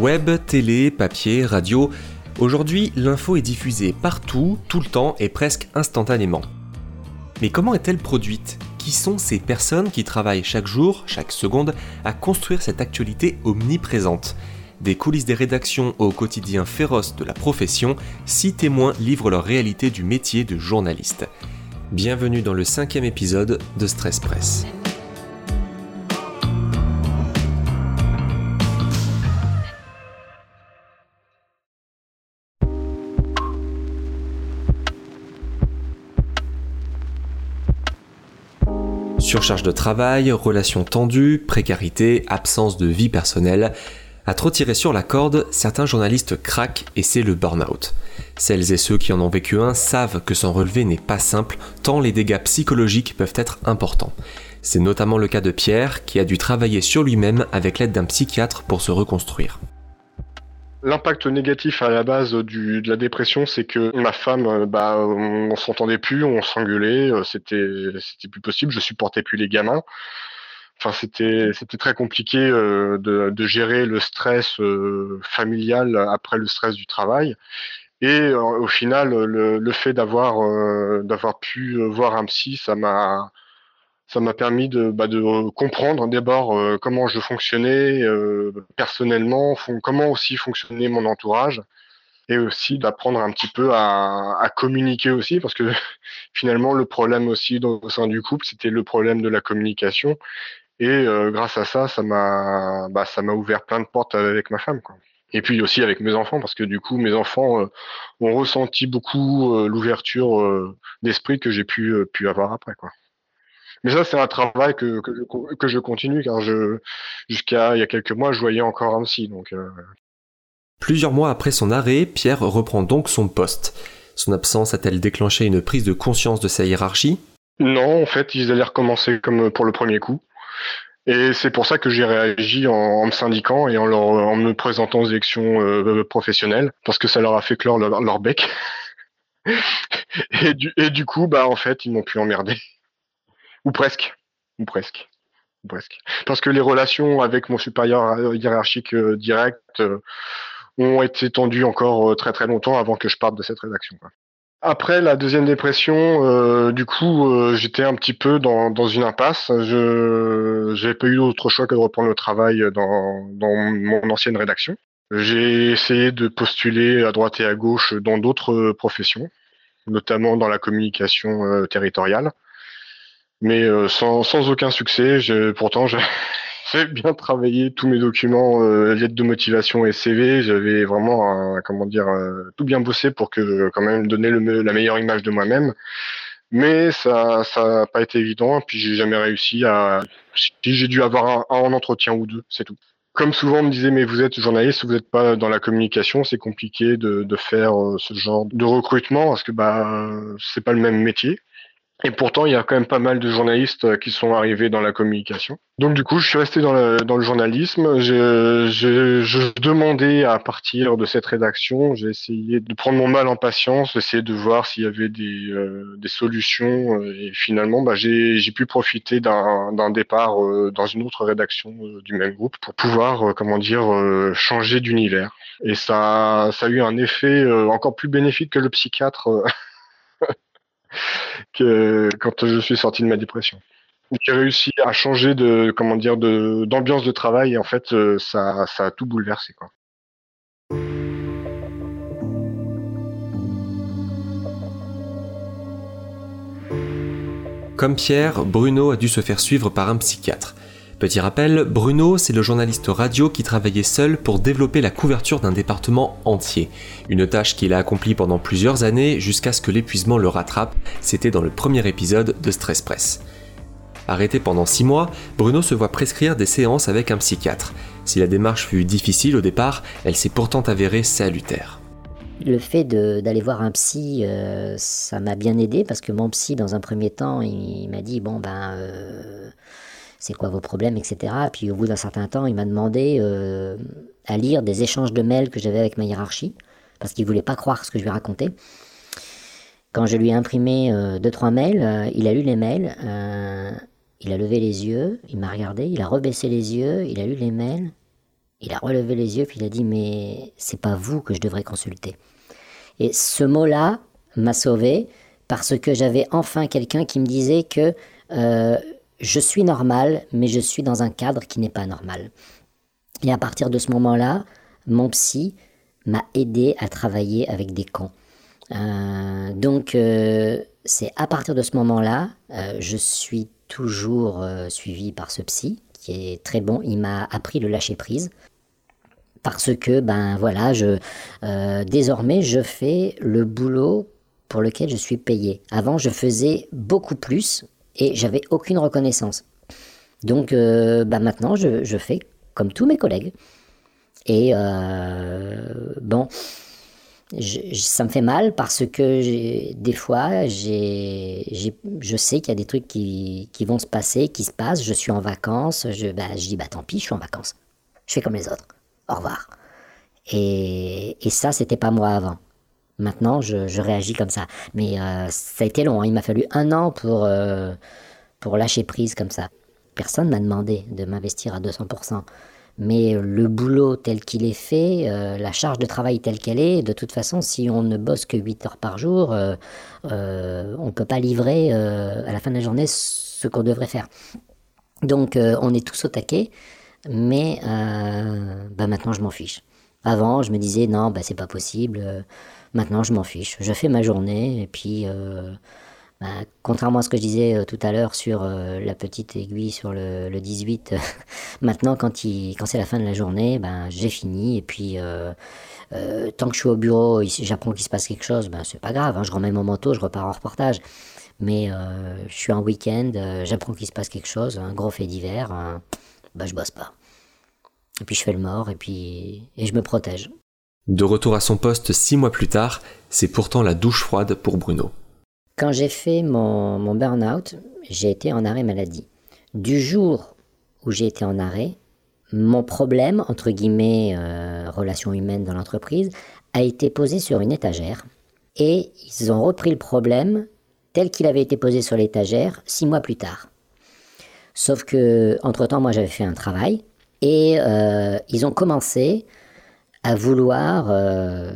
Web, télé, papier, radio, aujourd'hui l'info est diffusée partout, tout le temps et presque instantanément. Mais comment est-elle produite? Qui sont ces personnes qui travaillent chaque jour, chaque seconde, à construire cette actualité omniprésente? Des coulisses des rédactions au quotidien féroce de la profession, six témoins livrent leur réalité du métier de journaliste. Bienvenue dans le cinquième épisode de Stress Press. Surcharge de travail, relations tendues, précarité, absence de vie personnelle. À trop tirer sur la corde, certains journalistes craquent et c'est le burn-out. Celles et ceux qui en ont vécu un savent que s'en relever n'est pas simple, tant les dégâts psychologiques peuvent être importants. C'est notamment le cas de Pierre, qui a dû travailler sur lui-même avec l'aide d'un psychiatre pour se reconstruire. L'impact négatif à la base du, de la dépression, c'est que ma femme, euh, bah, on s'entendait plus, on s'engueulait, euh, c'était c'était plus possible, je supportais plus les gamins. Enfin, c'était c'était très compliqué euh, de, de, gérer le stress familial après le stress du travail. Et au final, le, le fait d'avoir d'avoir pu voir un psy, ça m'a ça m'a permis de, bah, de comprendre d'abord euh, comment je fonctionnais euh, personnellement, comment aussi fonctionnait mon entourage, et aussi d'apprendre un petit peu à, à, communiquer aussi, parce que finalement le problème aussi au sein du couple, c'était le problème de la communication, et euh, grâce à ça, ça m'a bah, ouvert plein de portes avec ma femme. Quoi. Et puis aussi avec mes enfants, parce que du coup, mes enfants ont ressenti beaucoup l'ouverture d'esprit que j'ai pu, pu avoir après. Quoi. Mais ça, c'est un travail que, que, je, que je continue, car je, jusqu'à il y a quelques mois, je voyais encore un psy. Donc, euh... Plusieurs mois après son arrêt, Pierre reprend donc son poste. Son absence a-t-elle déclenché une prise de conscience de sa hiérarchie? Non, en fait, ils allaient recommencer comme pour le premier coup. Et c'est pour ça que j'ai réagi en, en, me syndiquant et en, leur, en me présentant aux élections euh, professionnelles, parce que ça leur a fait clore leur, leur bec. et, du, et du coup, bah en fait, ils m'ont pu emmerder. Ou presque. Ou presque. Ou presque. Parce que les relations avec mon supérieur hiérarchique euh, direct euh, ont été tendues encore euh, très très longtemps avant que je parte de cette rédaction. Après la deuxième dépression, du coup, j'étais un petit peu dans, une impasse. Je n'avais pas eu d'autre choix que de reprendre le travail dans, mon ancienne rédaction. J'ai essayé de postuler à droite et à gauche dans d'autres professions, notamment dans la communication territoriale mais euh, sans, sans, aucun succès. Pourtant, j'ai bien travaillé tous mes documents, euh, lettres de motivation et CV. J'avais vraiment, un, comment dire, euh, tout bien bossé pour que quand même donner le, la meilleure image de moi-même. Mais ça, ça n'a pas été évident. Puis j'ai jamais réussi à. J'ai dû avoir un, un entretien ou deux, c'est tout comme souvent on me disait mais vous êtes journaliste, vous n'êtes pas dans la communication, c'est compliqué de, de, faire ce genre de recrutement parce que bah c'est pas le même métier. Et pourtant, il y a quand même pas mal de journalistes euh, qui sont arrivés dans la communication. Donc du coup, je suis resté dans le, dans le journalisme. Je, je, demandais à partir de cette rédaction, j'ai essayé de prendre mon mal en patience, d'essayer de voir s'il y avait des, euh, des solutions. Euh, et finalement, bah, j'ai pu profiter d'un départ euh, dans une autre rédaction euh, du même groupe pour pouvoir, comment dire, changer d'univers. Et ça, ça a eu un effet encore plus bénéfique que le psychiatre. Quand je suis sorti de ma dépression. J'ai réussi à changer de comment dire de d'ambiance de travail et en fait euh, ça, ça a tout bouleversé quoi. Comme Pierre, Bruno a dû se faire suivre par un psychiatre. Petit rappel, Bruno, c'est le journaliste radio qui travaillait seul pour développer la couverture d'un département entier. Une tâche qu'il a accomplie pendant plusieurs années jusqu'à ce que l'épuisement le rattrape, c'était dans le premier épisode de Stress Press. Arrêté pendant 6 mois, Bruno se voit prescrire des séances avec un psychiatre. Si la démarche fut difficile au départ, elle s'est pourtant avérée salutaire. Le fait d'aller voir un psy, euh, ça m'a bien aidé parce que mon psy, dans un premier temps, il, m'a dit bon ben, euh, c'est quoi vos problèmes, etc. Puis au bout d'un certain temps, il m'a demandé euh, à lire des échanges de mails que j'avais avec ma hiérarchie, parce qu'il voulait pas croire ce que je lui racontais. Quand je lui ai imprimé euh, deux trois mails, euh, il a lu les mails, euh, il a levé les yeux, il m'a regardé, il a rebaissé les yeux, il a lu les mails, Il a relevé les yeux, puis il a dit Mais c'est pas vous que je devrais consulter. Et ce mot-là m'a sauvé parce que j'avais enfin quelqu'un qui me disait que euh, je suis normal, mais je suis dans un cadre qui n'est pas normal. Et à partir de ce moment-là, mon psy m'a aidé à travailler avec des cons. Euh, donc, euh, c'est à partir de ce moment-là, je suis toujours suivi par ce psy qui est très bon. Il m'a appris le lâcher prise parce que ben voilà, désormais je fais le boulot pour lequel je suis payé. Avant, je faisais beaucoup plus et j'avais aucune reconnaissance. Donc euh, bah maintenant, je, fais comme tous mes collègues. Et euh, bon, ça me fait mal parce que des fois, je sais qu'il y a des trucs qui, vont se passer, qui se passent. Je suis en vacances, je, bah, je dis bah tant pis, je suis en vacances. Je fais comme les autres. Au revoir. Et, et ça, c'était pas moi avant. Maintenant, je, réagis comme ça. Mais euh, ça a été long. Hein. Il m'a fallu un an pour, euh, pour lâcher prise comme ça. Personne m'a demandé de m'investir à 200%. Mais le boulot tel qu'il est fait, euh, la charge de travail telle qu'elle est, de toute façon, si on ne bosse que 8 heures par jour, on ne peut pas livrer à la fin de la journée ce qu'on devrait faire. Donc on est tous au taquet, mais bah, maintenant je m'en fiche. Avant, je me disais non, bah, c'est pas possible Maintenant, je m'en fiche. Je fais ma journée et puis, euh, bah, contrairement à ce que je disais euh, tout à l'heure sur euh, la petite aiguille sur le, 18, maintenant, quand, c'est la fin de la journée, ben, j'ai fini et puis. tant que je suis au bureau, j'apprends qu'il se passe quelque chose, ben, c'est pas grave, hein, je remets mon manteau, je repars en reportage. Mais je suis en week-end, j'apprends qu'il se passe quelque chose, un gros fait divers, ben, je bosse pas. Et puis je fais le mort et puis et je me protège. De retour à son poste six mois plus tard, c'est pourtant la douche froide pour Bruno. Quand j'ai fait mon, burn-out, j'ai été en arrêt maladie. Du jour où j'ai été en arrêt, mon problème, entre guillemets, euh, relation humaine dans l'entreprise, a été posé sur une étagère. Et ils ont repris le problème tel qu'il avait été posé sur l'étagère six mois plus tard. Sauf que, entre-temps, moi j'avais fait un travail et euh, ils ont commencé à vouloir euh,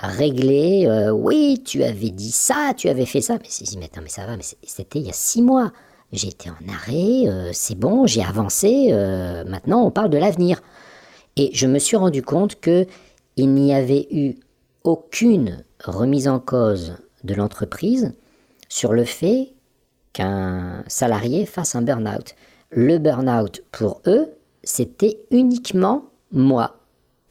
régler. Euh, oui, tu avais dit ça, tu avais fait ça. Mais c'est mais, mais ça va, mais c'était il y a six mois. J'étais en arrêt, euh, c'est bon, j'ai avancé. maintenant, on parle de l'avenir. Et je me suis rendu compte que il n'y avait eu aucune remise en cause de l'entreprise sur le fait qu'un salarié fasse un burn-out. Le burn-out, pour eux, c'était uniquement moi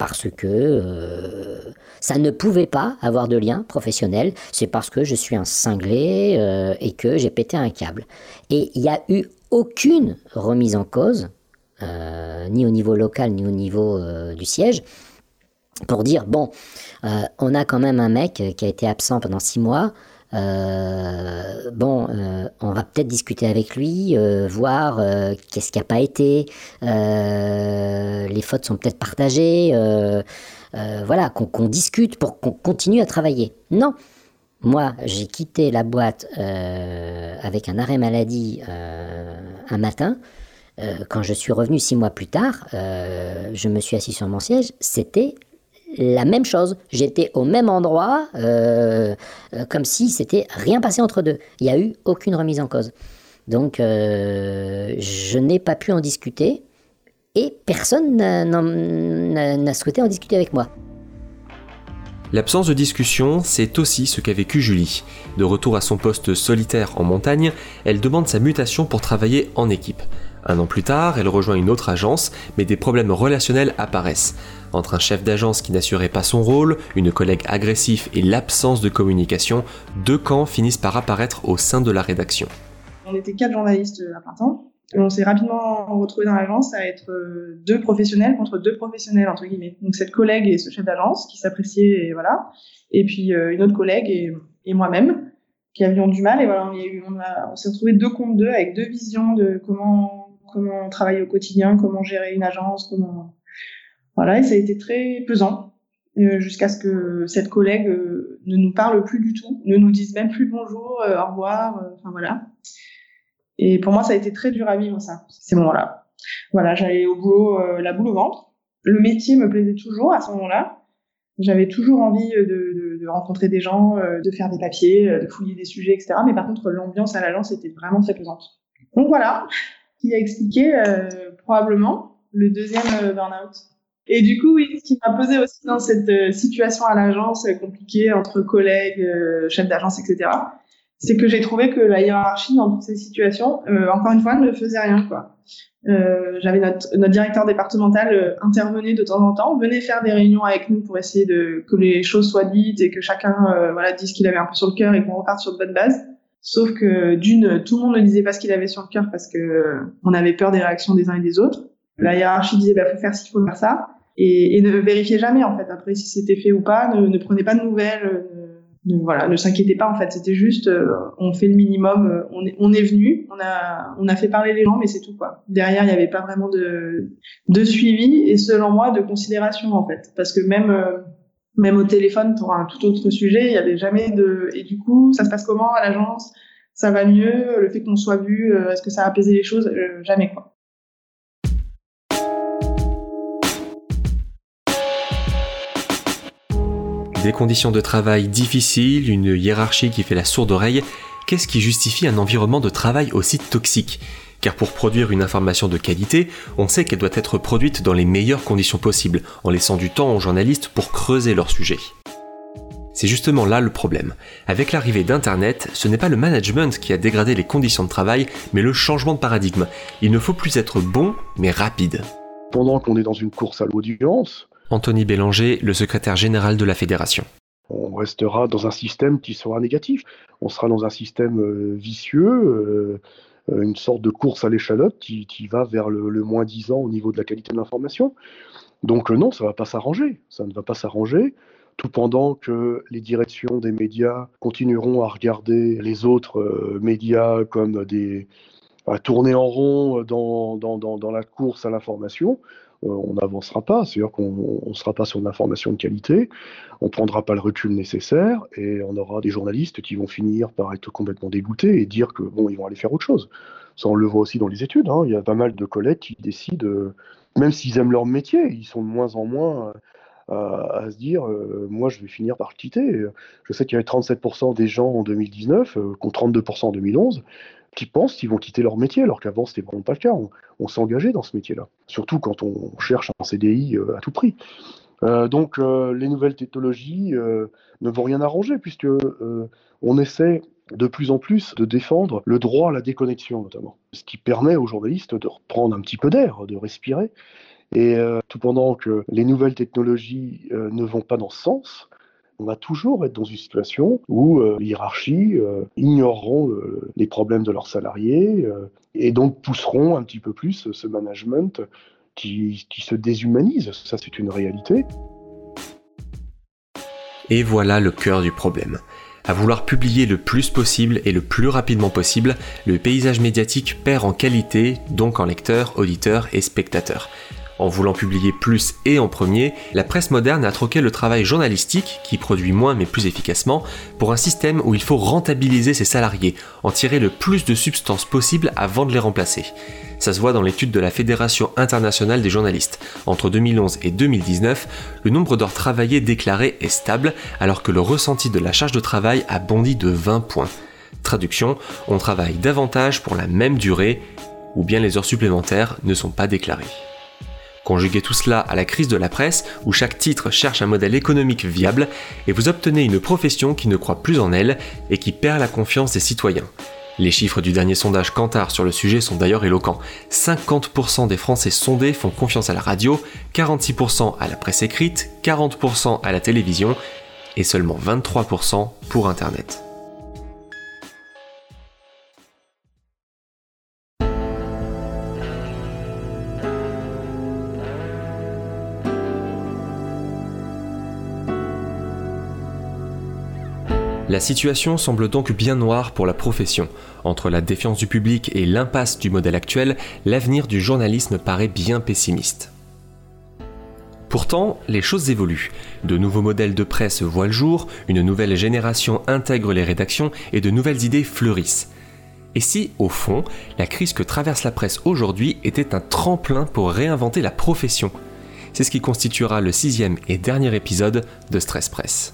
parce que euh, ça ne pouvait pas avoir de lien professionnel. C'est parce que je suis un cinglé euh, et que j'ai pété un câble. Et il n'y a eu aucune remise en cause, euh, ni au niveau local, ni au niveau du siège, pour dire, bon, on a quand même un mec qui a été absent pendant six mois, euh, bon, euh, on va peut-être discuter avec lui, euh, voir qu'est-ce qui n'a pas été. les fautes sont peut-être partagées. voilà, qu'on discute pour qu'on continue à travailler. Non. Moi, j'ai quitté la boîte avec un arrêt maladie un matin. quand je suis revenu six mois plus tard, je me suis assis sur mon siège. C'était la même chose. J'étais au même endroit, euh, euh, comme si c'était rien passé entre deux. Il n'y a eu aucune remise en cause. Donc, euh, je n'ai pas pu en discuter et personne n'a souhaité en discuter avec moi. L'absence de discussion, c'est aussi ce qu'a vécu Julie. De retour à son poste solitaire en montagne, elle demande sa mutation pour travailler en équipe. Un an plus tard, elle rejoint une autre agence, mais des problèmes relationnels apparaissent. Entre un chef d'agence qui n'assurait pas son rôle, une collègue agressif et l'absence de communication, deux camps finissent par apparaître au sein de la rédaction. On était quatre journalistes à plein temps. On s'est rapidement retrouvés dans l'agence à être euh, deux professionnels contre deux professionnels, entre guillemets. Donc cette collègue et ce chef d'agence qui s'appréciaient, et voilà. Et puis euh, une autre collègue et, et moi-même qui avions du mal. Et voilà, on, on s'est retrouvés deux contre deux avec deux visions de comment comment travailler au quotidien, comment gérer une agence, comment voilà, et ça a été très pesant euh, jusqu'à ce que cette collègue euh, ne nous parle plus du tout, ne nous dise même plus bonjour, euh, au revoir, enfin voilà. Et pour moi, ça a été très dur à vivre ça, ces moments-là. Voilà, j'allais au boulot, la boule au ventre. le métier me plaisait toujours à ce moment-là. J'avais toujours envie de, de, rencontrer des gens, de faire des papiers, de fouiller des sujets, etc. Mais par contre, l'ambiance à l'agence était vraiment très pesante. Donc voilà, qui a expliqué euh, probablement le deuxième euh, burn-out. Et du coup, oui, ce qui m'a posé aussi dans cette situation à l'agence compliquée entre collègues, chefs d'agence, etc., c'est que j'ai trouvé que la hiérarchie dans toutes ces situations, euh, encore une fois, ne faisait rien. quoi. Euh, J'avais notre, notre directeur départemental euh, intervenait de temps en temps, venait faire des réunions avec nous pour essayer de que les choses soient dites et que chacun euh, voilà dise ce qu'il avait un peu sur le cœur et qu'on reparte sur de bonnes bases. Sauf que d'une, tout le monde ne disait pas ce qu'il avait sur le cœur parce que euh, on avait peur des réactions des uns et des autres. La hiérarchie disait bah faut faire ci, faut faire ça, et, ne vérifiait jamais en fait après si c'était fait ou pas, ne, ne prenait pas de nouvelles ne, voilà, ne s'inquiétez pas en fait, c'était juste euh, on fait le minimum, euh, on est on est venu, on a on a fait parler les gens mais c'est tout quoi. Derrière, il n'y avait pas vraiment de de suivi et selon moi de considération en fait parce que même euh, même au téléphone pour un tout autre sujet, il y avait jamais de et du coup, ça se passe comment à l'agence? Ça va mieux, le fait qu'on soit vu, est-ce que ça a apaisé les choses? Jamais quoi. Des conditions de travail difficiles, une hiérarchie qui fait la sourde oreille, qu'est-ce qui justifie un environnement de travail aussi toxique? Car pour produire une information de qualité, on sait qu'elle doit être produite dans les meilleures conditions possibles, en laissant du temps aux journalistes pour creuser leur sujet. C'est justement là le problème. Avec l'arrivée d'Internet, ce n'est pas le management qui a dégradé les conditions de travail, mais le changement de paradigme. Il ne faut plus être bon, mais rapide. Pendant qu'on est dans une course à l'audience, Anthony Bélanger, le secrétaire général de la fédération. On restera dans un système qui sera négatif. On sera dans un système euh, vicieux, euh, une sorte de course à l'échalote qui, va vers le, moins 10 ans au niveau de la qualité de l'information. Donc euh, non, ça ne va pas s'arranger. Ça ne va pas s'arranger tout pendant que les directions des médias continueront à regarder les autres médias comme des à tourner en rond dans, dans, dans la course à l'information. Euh, on n'avancera pas. C'est-à-dire qu'on ne sera pas sur une information de qualité, on ne prendra pas le recul nécessaire et on aura des journalistes qui vont finir par être complètement dégoûtés et dire que bon, ils vont aller faire autre chose. Ça, on le voit aussi dans les études. Hein. Il y a pas mal de collègues qui décident, euh, même s'ils aiment leur métier, ils sont de moins en moins euh, à, se dire moi je vais finir par le quitter. Je sais qu'il y avait 37% des gens en 2019 contre 32% en 2011 qui pensent qu'ils vont quitter leur métier, alors qu'avant, c'était vraiment pas le cas. On, s'engageait dans ce métier-là, surtout quand on cherche un CDI euh, à tout prix. Euh, donc, euh, les nouvelles technologies ne vont rien arranger, puisque on essaie de plus en plus de défendre le droit à la déconnexion, notamment. Ce qui permet aux journalistes de reprendre un petit peu d'air, de respirer. Et tout pendant que les nouvelles technologies ne vont pas dans ce sens, on va toujours être dans une situation où euh, les hiérarchies euh, ignoreront euh, les problèmes de leurs salariés et donc pousseront un petit peu plus ce management qui, qui se déshumanise. Ça, c'est une réalité. Et voilà le cœur du problème. À vouloir publier le plus possible et le plus rapidement possible, le paysage médiatique perd en qualité, donc en lecteurs, auditeurs et spectateurs. En voulant publier plus et en premier, la presse moderne a troqué le travail journalistique, qui produit moins mais plus efficacement, pour un système où il faut rentabiliser ses salariés, en tirer le plus de substances possible avant de les remplacer. Ça se voit dans l'étude de la Fédération internationale des journalistes. Entre 2011 et 2019, le nombre d'heures travaillées déclarées est stable, alors que le ressenti de la charge de travail a bondi de 20 points. Traduction, on travaille davantage pour la même durée, ou bien les heures supplémentaires ne sont pas déclarées. Conjuguez tout cela à la crise de la presse, où chaque titre cherche un modèle économique viable, et vous obtenez une profession qui ne croit plus en elle et qui perd la confiance des citoyens. Les chiffres du dernier sondage Kantar sur le sujet sont d'ailleurs éloquents. 50% des Français sondés font confiance à la radio, 46% à la presse écrite, 40% à la télévision et seulement 23% pour Internet. La situation semble donc bien noire pour la profession. Entre la défiance du public et l'impasse du modèle actuel, l'avenir du journalisme paraît bien pessimiste. Pourtant, les choses évoluent. De nouveaux modèles de presse voient le jour, une nouvelle génération intègre les rédactions et de nouvelles idées fleurissent. Et si, au fond, la crise que traverse la presse aujourd'hui était un tremplin pour réinventer la profession? C'est ce qui constituera le sixième et dernier épisode de Stress Press.